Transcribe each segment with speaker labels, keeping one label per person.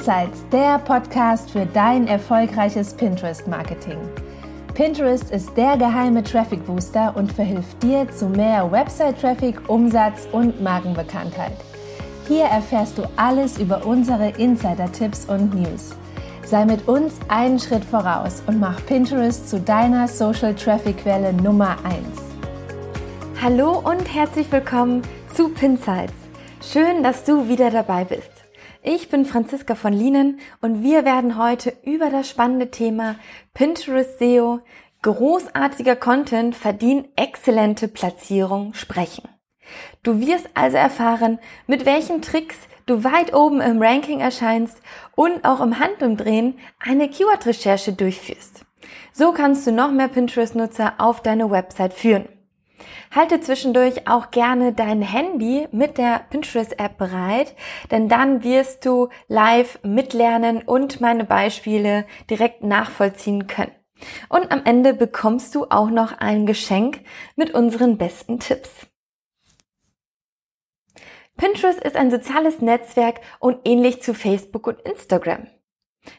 Speaker 1: Pinsights, der Podcast für dein erfolgreiches Pinterest-Marketing. Pinterest ist der geheime Traffic Booster und verhilft dir zu mehr Website-Traffic, Umsatz und Markenbekanntheit. Hier erfährst du alles über unsere Insider-Tipps und News. Sei mit uns einen Schritt voraus und mach Pinterest zu deiner Social Traffic Quelle Nummer 1.
Speaker 2: Hallo und herzlich willkommen zu Pinsights. Schön, dass du wieder dabei bist. Ich bin Franziska von Lienen und wir werden heute über das spannende Thema Pinterest SEO, großartiger Content verdient exzellente Platzierung sprechen. Du wirst also erfahren, mit welchen Tricks du weit oben im Ranking erscheinst und auch im Handumdrehen eine Keyword-Recherche durchführst. So kannst du noch mehr Pinterest-Nutzer auf deine Website führen. Halte zwischendurch auch gerne dein Handy mit der Pinterest-App bereit, denn dann wirst du live mitlernen und meine Beispiele direkt nachvollziehen können. Und am Ende bekommst du auch noch ein Geschenk mit unseren besten Tipps. Pinterest ist ein soziales Netzwerk und ähnlich zu Facebook und Instagram.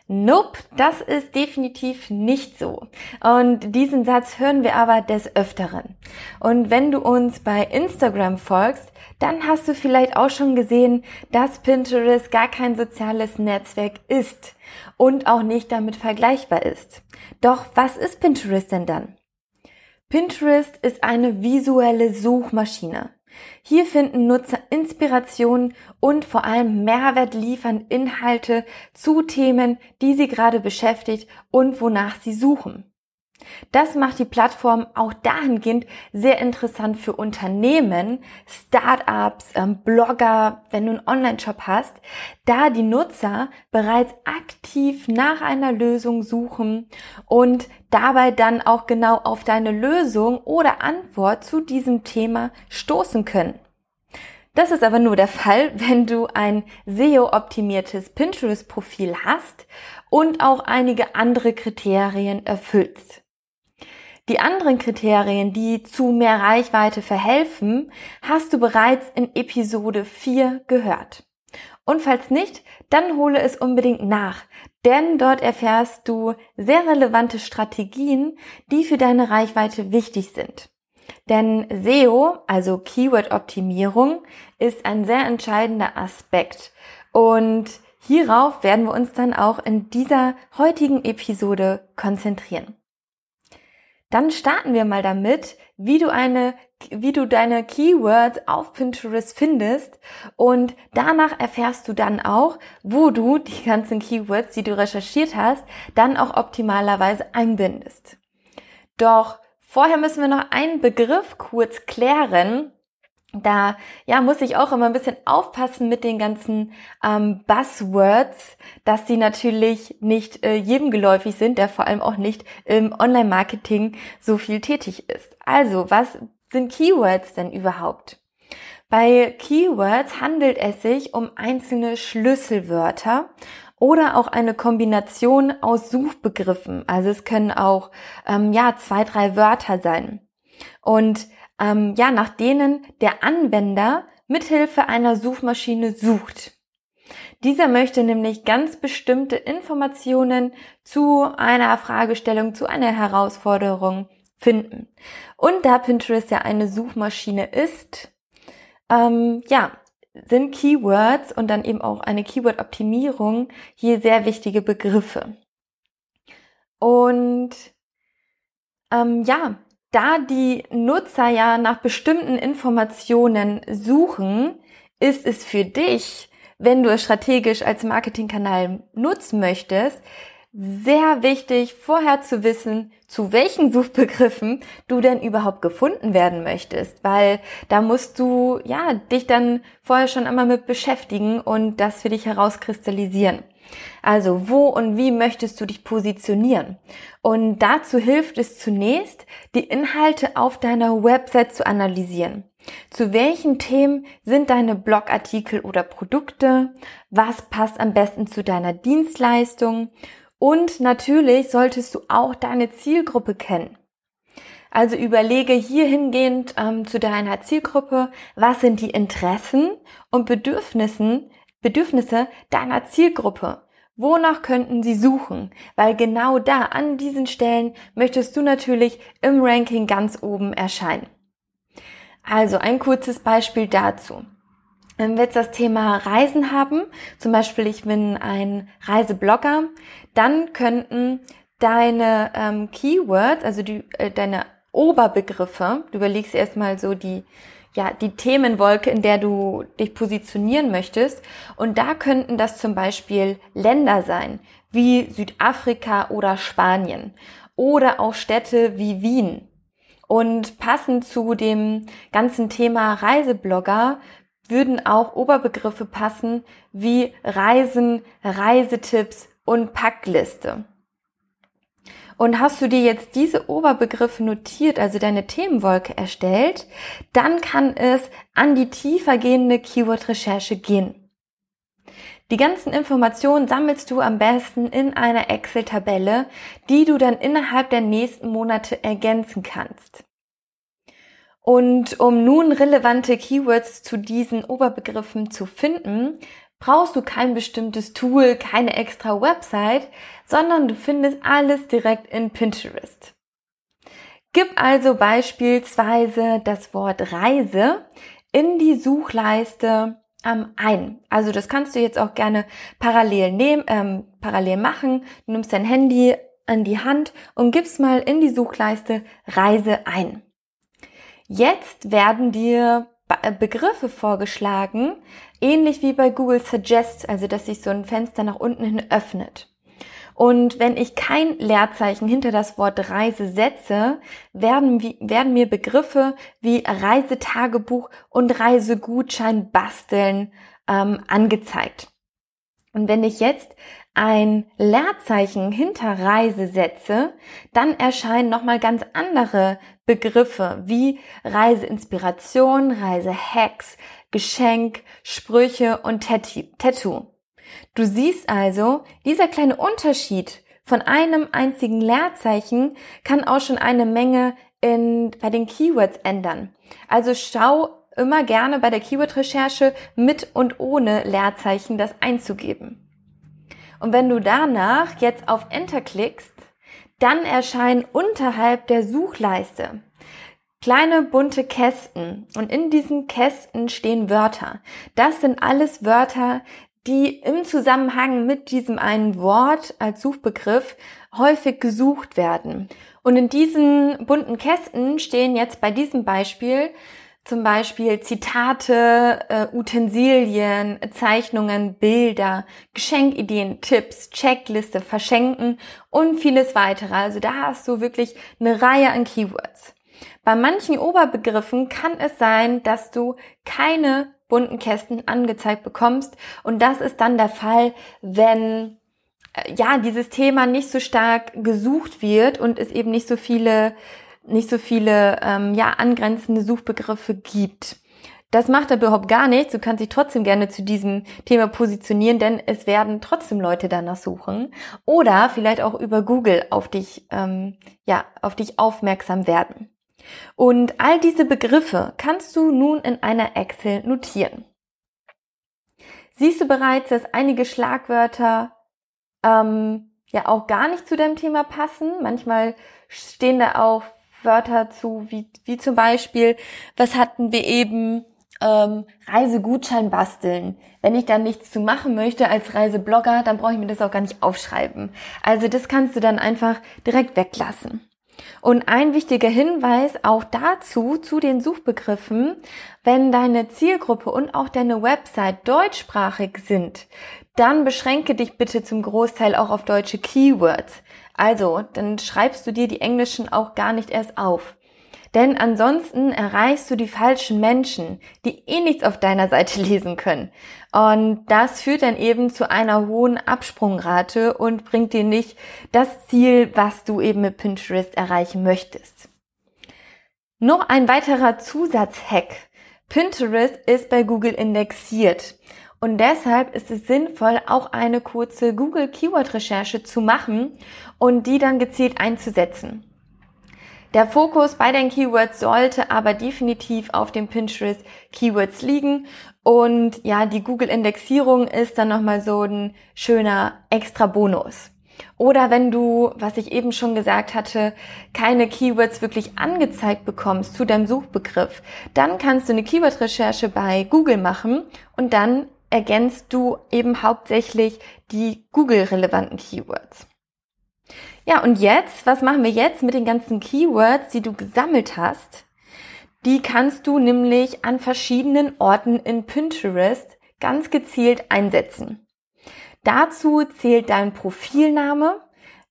Speaker 2: Nope, das ist definitiv nicht so. Und diesen Satz hören wir aber des Öfteren. Und wenn du uns bei Instagram folgst, dann hast du vielleicht auch schon gesehen, dass Pinterest gar kein soziales Netzwerk ist und auch nicht damit vergleichbar ist. Doch was ist Pinterest denn dann? Pinterest ist eine visuelle Suchmaschine. Hier finden Nutzer Inspiration und vor allem Mehrwert liefern Inhalte zu Themen, die sie gerade beschäftigt und wonach sie suchen. Das macht die Plattform auch dahingehend sehr interessant für Unternehmen, Startups, ähm, Blogger, wenn du einen Online-Shop hast, da die Nutzer bereits aktiv nach einer Lösung suchen und dabei dann auch genau auf deine Lösung oder Antwort zu diesem Thema stoßen können. Das ist aber nur der Fall, wenn du ein SEO-optimiertes Pinterest-Profil hast und auch einige andere Kriterien erfüllst. Die anderen Kriterien, die zu mehr Reichweite verhelfen, hast du bereits in Episode 4 gehört. Und falls nicht, dann hole es unbedingt nach, denn dort erfährst du sehr relevante Strategien, die für deine Reichweite wichtig sind. Denn SEO, also Keyword-Optimierung, ist ein sehr entscheidender Aspekt. Und hierauf werden wir uns dann auch in dieser heutigen Episode konzentrieren. Dann starten wir mal damit, wie du eine, wie du deine Keywords auf Pinterest findest und danach erfährst du dann auch, wo du die ganzen Keywords, die du recherchiert hast, dann auch optimalerweise einbindest. Doch vorher müssen wir noch einen Begriff kurz klären, da ja muss ich auch immer ein bisschen aufpassen mit den ganzen ähm, Buzzwords, dass sie natürlich nicht äh, jedem geläufig sind, der vor allem auch nicht im Online-Marketing so viel tätig ist. Also, was sind Keywords denn überhaupt? Bei Keywords handelt es sich um einzelne Schlüsselwörter oder auch eine Kombination aus Suchbegriffen. Also es können auch ähm, ja zwei, drei Wörter sein. Und ähm, ja, nach denen der Anwender mithilfe einer Suchmaschine sucht. Dieser möchte nämlich ganz bestimmte Informationen zu einer Fragestellung, zu einer Herausforderung finden. Und da Pinterest ja eine Suchmaschine ist, ähm, ja, sind Keywords und dann eben auch eine Keyword-Optimierung hier sehr wichtige Begriffe. Und ähm, ja, da die Nutzer ja nach bestimmten Informationen suchen, ist es für dich, wenn du es strategisch als Marketingkanal nutzen möchtest, sehr wichtig, vorher zu wissen, zu welchen Suchbegriffen du denn überhaupt gefunden werden möchtest, weil da musst du, ja, dich dann vorher schon einmal mit beschäftigen und das für dich herauskristallisieren. Also, wo und wie möchtest du dich positionieren? Und dazu hilft es zunächst, die Inhalte auf deiner Website zu analysieren. Zu welchen Themen sind deine Blogartikel oder Produkte? Was passt am besten zu deiner Dienstleistung? Und natürlich solltest du auch deine Zielgruppe kennen. Also überlege hier hingehend ähm, zu deiner Zielgruppe, was sind die Interessen und Bedürfnissen, Bedürfnisse deiner Zielgruppe? Wonach könnten sie suchen? Weil genau da, an diesen Stellen, möchtest du natürlich im Ranking ganz oben erscheinen. Also ein kurzes Beispiel dazu. Wenn wir jetzt das Thema Reisen haben, zum Beispiel ich bin ein Reiseblogger, dann könnten deine ähm, Keywords, also die, äh, deine Oberbegriffe, du überlegst erstmal so die ja, die Themenwolke, in der du dich positionieren möchtest. Und da könnten das zum Beispiel Länder sein, wie Südafrika oder Spanien oder auch Städte wie Wien. Und passend zu dem ganzen Thema Reiseblogger würden auch Oberbegriffe passen wie Reisen, Reisetipps und Packliste. Und hast du dir jetzt diese Oberbegriffe notiert, also deine Themenwolke erstellt, dann kann es an die tiefer gehende Keyword-Recherche gehen. Die ganzen Informationen sammelst du am besten in einer Excel-Tabelle, die du dann innerhalb der nächsten Monate ergänzen kannst. Und um nun relevante Keywords zu diesen Oberbegriffen zu finden, brauchst du kein bestimmtes Tool, keine extra Website, sondern du findest alles direkt in Pinterest. Gib also beispielsweise das Wort Reise in die Suchleiste ähm, ein. Also das kannst du jetzt auch gerne parallel nehmen, ähm, parallel machen. Du nimmst dein Handy an die Hand und gibst mal in die Suchleiste Reise ein. Jetzt werden dir Begriffe vorgeschlagen, ähnlich wie bei Google Suggest, also dass sich so ein Fenster nach unten hin öffnet. Und wenn ich kein Leerzeichen hinter das Wort Reise setze, werden, werden mir Begriffe wie Reisetagebuch und Reisegutschein basteln ähm, angezeigt. Und wenn ich jetzt ein Leerzeichen hinter Reise setze, dann erscheinen nochmal ganz andere Begriffe wie Reiseinspiration, Reisehacks, Geschenk, Sprüche und Tattoo. Du siehst also, dieser kleine Unterschied von einem einzigen Leerzeichen kann auch schon eine Menge in, bei den Keywords ändern. Also schau immer gerne bei der Keyword-Recherche mit und ohne Leerzeichen das einzugeben. Und wenn du danach jetzt auf Enter klickst, dann erscheinen unterhalb der Suchleiste kleine bunte Kästen und in diesen Kästen stehen Wörter. Das sind alles Wörter, die im Zusammenhang mit diesem einen Wort als Suchbegriff häufig gesucht werden. Und in diesen bunten Kästen stehen jetzt bei diesem Beispiel zum Beispiel Zitate, äh, Utensilien, Zeichnungen, Bilder, Geschenkideen, Tipps, Checkliste, Verschenken und vieles weitere. Also da hast du wirklich eine Reihe an Keywords. Bei manchen Oberbegriffen kann es sein, dass du keine bunten Kästen angezeigt bekommst und das ist dann der Fall, wenn äh, ja dieses Thema nicht so stark gesucht wird und es eben nicht so viele nicht so viele ähm, ja, angrenzende Suchbegriffe gibt. Das macht aber überhaupt gar nichts. Du kannst dich trotzdem gerne zu diesem Thema positionieren, denn es werden trotzdem Leute danach suchen oder vielleicht auch über Google auf dich, ähm, ja, auf dich aufmerksam werden. Und all diese Begriffe kannst du nun in einer Excel notieren. Siehst du bereits, dass einige Schlagwörter ähm, ja auch gar nicht zu deinem Thema passen? Manchmal stehen da auch Wörter zu, wie, wie zum Beispiel, was hatten wir eben, ähm, Reisegutschein basteln. Wenn ich dann nichts zu machen möchte als Reiseblogger, dann brauche ich mir das auch gar nicht aufschreiben. Also das kannst du dann einfach direkt weglassen. Und ein wichtiger Hinweis auch dazu, zu den Suchbegriffen, wenn deine Zielgruppe und auch deine Website deutschsprachig sind, dann beschränke dich bitte zum Großteil auch auf deutsche Keywords. Also, dann schreibst du dir die englischen auch gar nicht erst auf. Denn ansonsten erreichst du die falschen Menschen, die eh nichts auf deiner Seite lesen können. Und das führt dann eben zu einer hohen Absprungrate und bringt dir nicht das Ziel, was du eben mit Pinterest erreichen möchtest. Noch ein weiterer Zusatzhack. Pinterest ist bei Google indexiert. Und deshalb ist es sinnvoll, auch eine kurze Google Keyword Recherche zu machen und die dann gezielt einzusetzen. Der Fokus bei den Keywords sollte aber definitiv auf den Pinterest Keywords liegen und ja, die Google Indexierung ist dann nochmal so ein schöner extra Bonus. Oder wenn du, was ich eben schon gesagt hatte, keine Keywords wirklich angezeigt bekommst zu deinem Suchbegriff, dann kannst du eine Keyword-Recherche bei Google machen und dann ergänzt du eben hauptsächlich die Google-relevanten Keywords. Ja, und jetzt, was machen wir jetzt mit den ganzen Keywords, die du gesammelt hast? Die kannst du nämlich an verschiedenen Orten in Pinterest ganz gezielt einsetzen. Dazu zählt dein Profilname,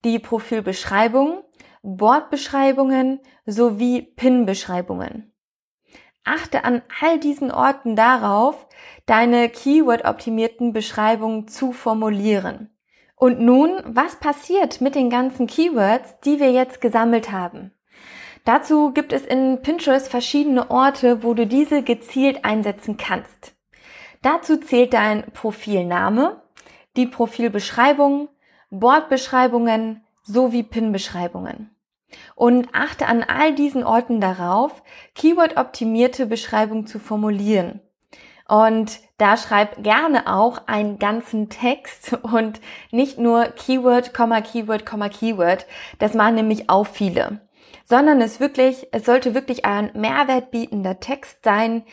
Speaker 2: die Profilbeschreibung, Bordbeschreibungen sowie Pin-Beschreibungen. Achte an all diesen Orten darauf, deine Keyword-optimierten Beschreibungen zu formulieren. Und nun, was passiert mit den ganzen Keywords, die wir jetzt gesammelt haben? Dazu gibt es in Pinterest verschiedene Orte, wo du diese gezielt einsetzen kannst. Dazu zählt dein Profilname, die Profilbeschreibung, Bordbeschreibungen sowie Pin-Beschreibungen. Und achte an all diesen Orten darauf, Keyword-optimierte Beschreibungen zu formulieren. Und da schreib gerne auch einen ganzen Text und nicht nur Keyword, Keyword, Keyword. Das machen nämlich auch viele. Sondern es wirklich, es sollte wirklich ein mehrwertbietender Text sein,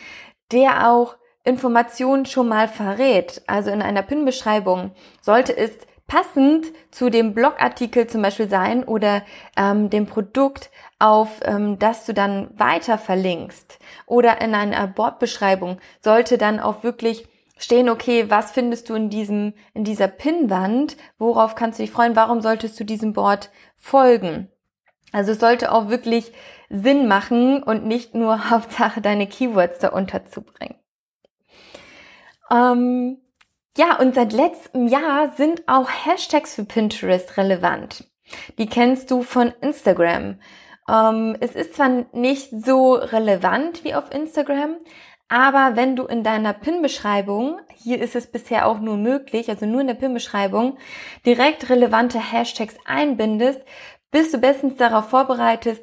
Speaker 2: der auch Informationen schon mal verrät. Also in einer PIN-Beschreibung sollte es passend zu dem Blogartikel zum Beispiel sein oder ähm, dem Produkt, auf ähm, das du dann weiter verlinkst. Oder in einer Bordbeschreibung sollte dann auch wirklich stehen, okay, was findest du in diesem, in dieser Pinnwand? Worauf kannst du dich freuen? Warum solltest du diesem Board folgen? Also es sollte auch wirklich Sinn machen und nicht nur Hauptsache deine Keywords da unterzubringen. Ähm, ja, und seit letztem Jahr sind auch Hashtags für Pinterest relevant. Die kennst du von Instagram. Ähm, es ist zwar nicht so relevant wie auf Instagram, aber wenn du in deiner PIN-Beschreibung, hier ist es bisher auch nur möglich, also nur in der PIN-Beschreibung, direkt relevante Hashtags einbindest, bist du bestens darauf vorbereitet,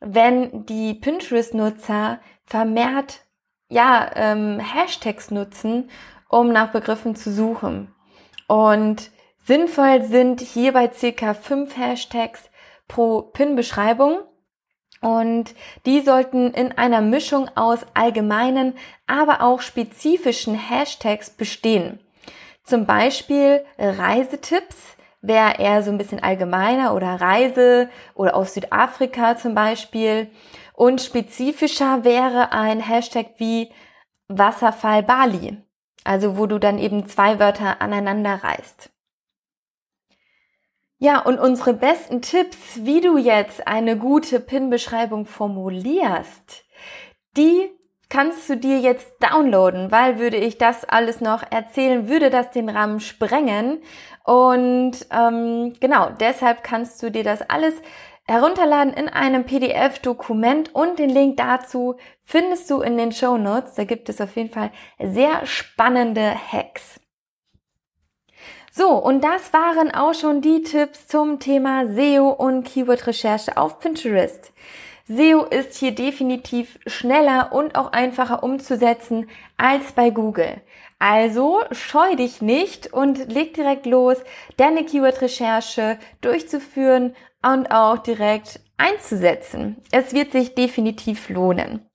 Speaker 2: wenn die Pinterest-Nutzer vermehrt ja, ähm, Hashtags nutzen, um nach Begriffen zu suchen. Und sinnvoll sind hierbei circa fünf Hashtags pro Pin-Beschreibung. Und die sollten in einer Mischung aus allgemeinen, aber auch spezifischen Hashtags bestehen. Zum Beispiel Reisetipps wäre eher so ein bisschen allgemeiner oder Reise oder aus Südafrika zum Beispiel. Und spezifischer wäre ein Hashtag wie Wasserfall Bali. Also wo du dann eben zwei Wörter aneinander reißt. Ja, und unsere besten Tipps, wie du jetzt eine gute PIN-Beschreibung formulierst, die kannst du dir jetzt downloaden, weil würde ich das alles noch erzählen, würde das den Rahmen sprengen. Und ähm, genau, deshalb kannst du dir das alles herunterladen in einem PDF-Dokument und den Link dazu findest du in den Show Notes. Da gibt es auf jeden Fall sehr spannende Hacks. So, und das waren auch schon die Tipps zum Thema SEO und Keyword-Recherche auf Pinterest. SEO ist hier definitiv schneller und auch einfacher umzusetzen als bei Google. Also scheu dich nicht und leg direkt los, deine Keyword-Recherche durchzuführen und auch direkt einzusetzen. Es wird sich definitiv lohnen.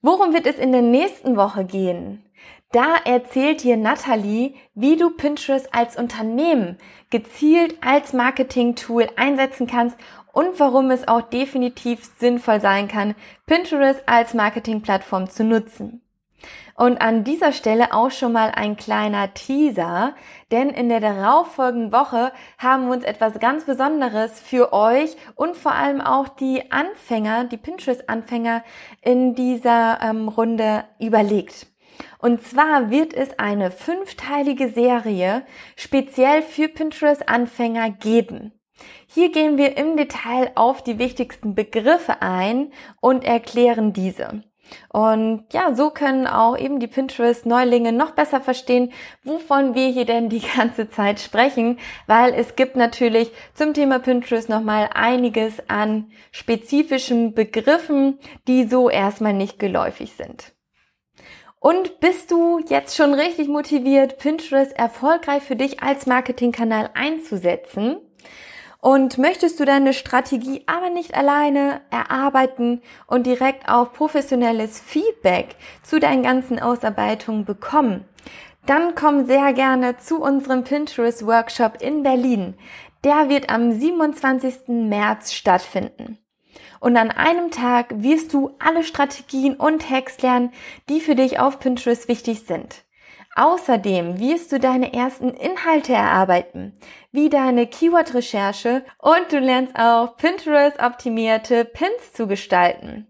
Speaker 2: Worum wird es in der nächsten Woche gehen? Da erzählt dir Natalie, wie du Pinterest als Unternehmen gezielt als Marketing-Tool einsetzen kannst und warum es auch definitiv sinnvoll sein kann, Pinterest als Marketing-Plattform zu nutzen. Und an dieser Stelle auch schon mal ein kleiner Teaser, denn in der darauffolgenden Woche haben wir uns etwas ganz Besonderes für euch und vor allem auch die Anfänger, die Pinterest-Anfänger in dieser ähm, Runde überlegt. Und zwar wird es eine fünfteilige Serie speziell für Pinterest-Anfänger geben. Hier gehen wir im Detail auf die wichtigsten Begriffe ein und erklären diese. Und ja, so können auch eben die Pinterest-Neulinge noch besser verstehen, wovon wir hier denn die ganze Zeit sprechen, weil es gibt natürlich zum Thema Pinterest nochmal einiges an spezifischen Begriffen, die so erstmal nicht geläufig sind. Und bist du jetzt schon richtig motiviert, Pinterest erfolgreich für dich als Marketingkanal einzusetzen? Und möchtest du deine Strategie aber nicht alleine erarbeiten und direkt auch professionelles Feedback zu deinen ganzen Ausarbeitungen bekommen, dann komm sehr gerne zu unserem Pinterest Workshop in Berlin. Der wird am 27. März stattfinden. Und an einem Tag wirst du alle Strategien und Hacks lernen, die für dich auf Pinterest wichtig sind. Außerdem wirst du deine ersten Inhalte erarbeiten, wie deine Keyword-Recherche und du lernst auch Pinterest-optimierte Pins zu gestalten.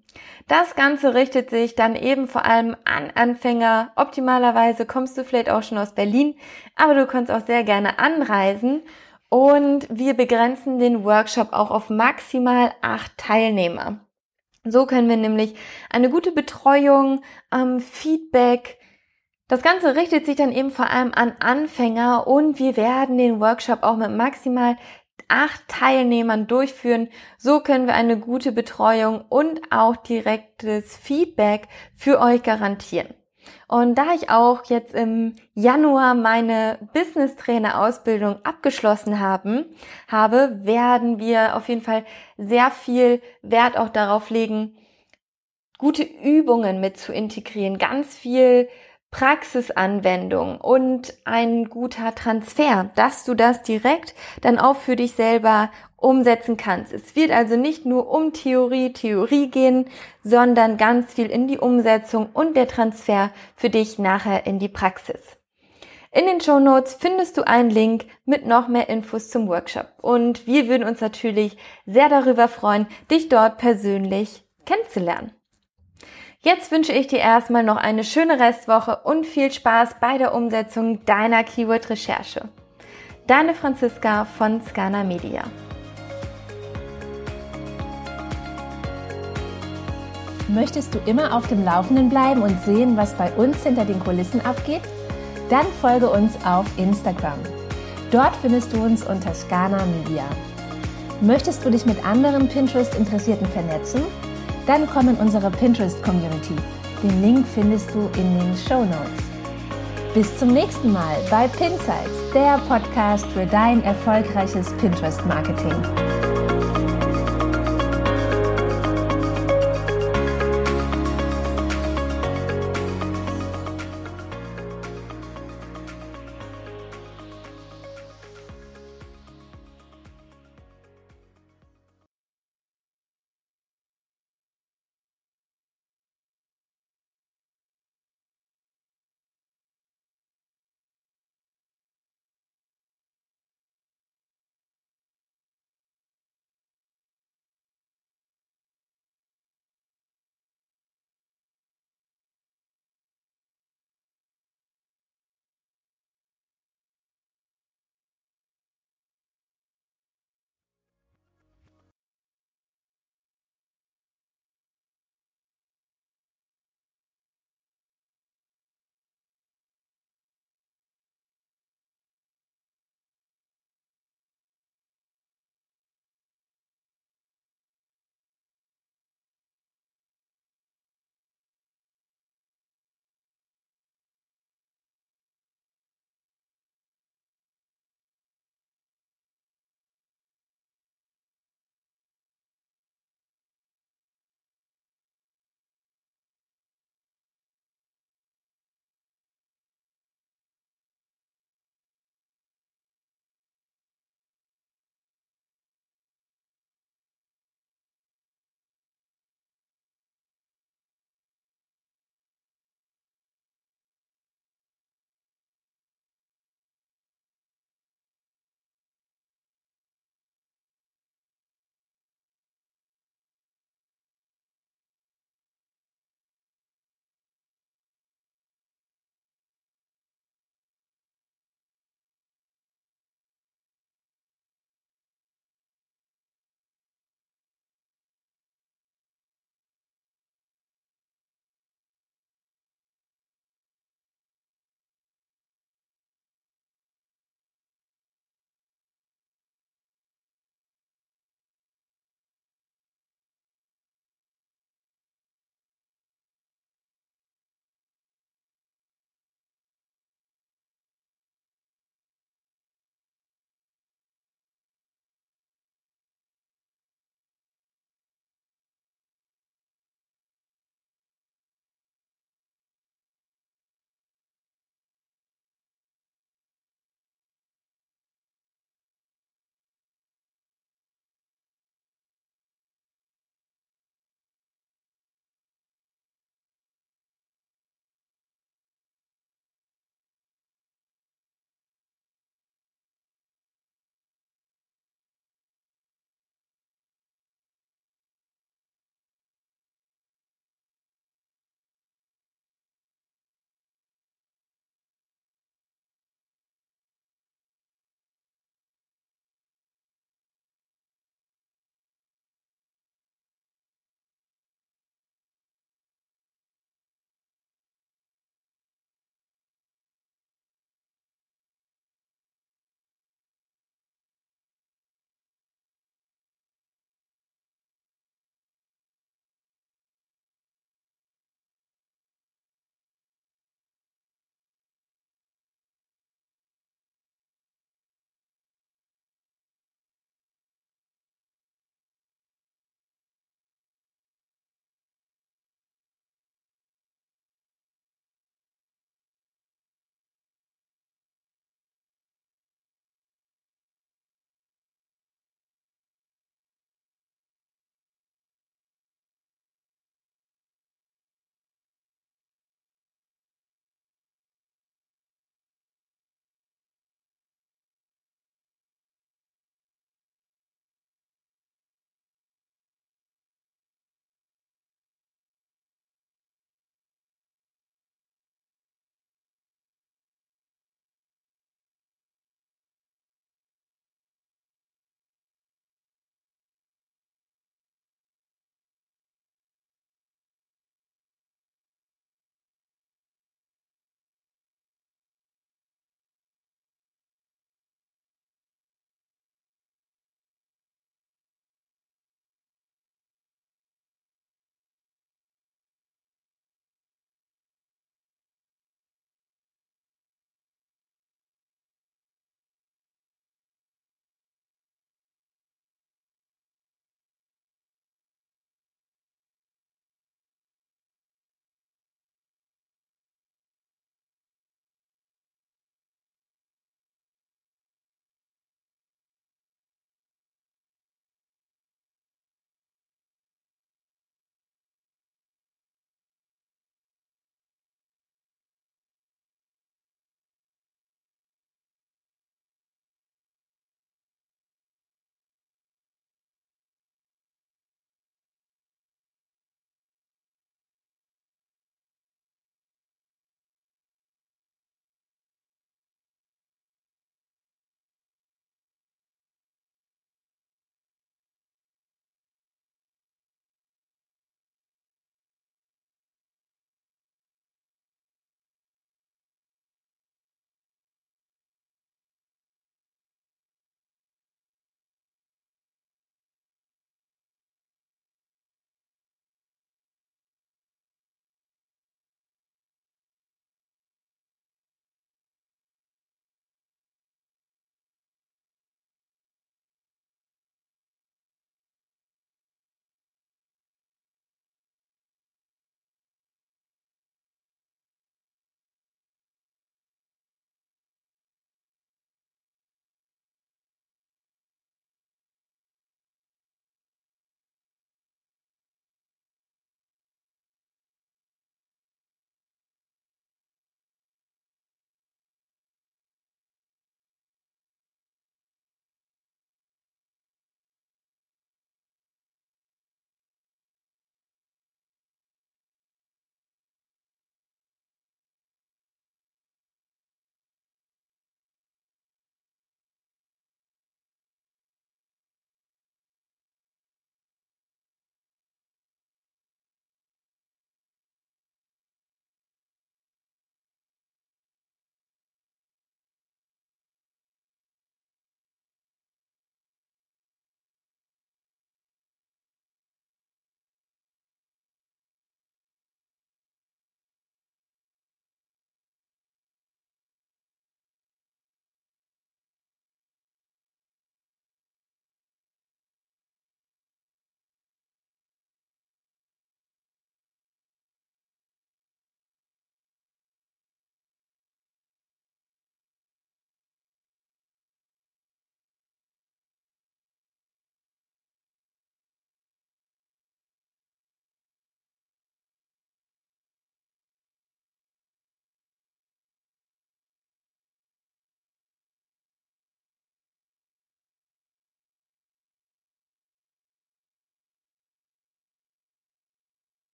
Speaker 2: Das Ganze richtet sich dann eben vor allem an Anfänger. Optimalerweise kommst du vielleicht auch schon aus Berlin, aber du kannst auch sehr gerne anreisen. Und wir begrenzen den Workshop auch auf maximal acht Teilnehmer. So können wir nämlich eine gute Betreuung, ähm, Feedback, das Ganze richtet sich dann eben vor allem an Anfänger und wir werden den Workshop auch mit maximal acht Teilnehmern durchführen. So können wir eine gute Betreuung und auch direktes Feedback für euch garantieren. Und da ich auch jetzt im Januar meine Business Trainer Ausbildung abgeschlossen haben, habe, werden wir auf jeden Fall sehr viel Wert auch darauf legen, gute Übungen mit zu integrieren, ganz viel Praxisanwendung und ein guter Transfer, dass du das direkt dann auch für dich selber umsetzen kannst. Es wird also nicht nur um Theorie, Theorie gehen, sondern ganz viel in die Umsetzung und der Transfer für dich nachher in die Praxis. In den Show Notes findest du einen Link mit noch mehr Infos zum Workshop und wir würden uns natürlich sehr darüber freuen, dich dort persönlich kennenzulernen. Jetzt wünsche ich dir erstmal noch eine schöne Restwoche und viel Spaß bei der Umsetzung deiner Keyword-Recherche. Deine Franziska von Scana Media.
Speaker 1: Möchtest du immer auf dem Laufenden bleiben und sehen, was bei uns hinter den Kulissen abgeht? Dann folge uns auf Instagram. Dort findest du uns unter Scana Media. Möchtest du dich mit anderen Pinterest-Interessierten vernetzen? Dann komm in unsere Pinterest-Community. Den Link findest du in den Show Notes. Bis zum nächsten Mal bei Pinsights, der Podcast für dein erfolgreiches Pinterest-Marketing.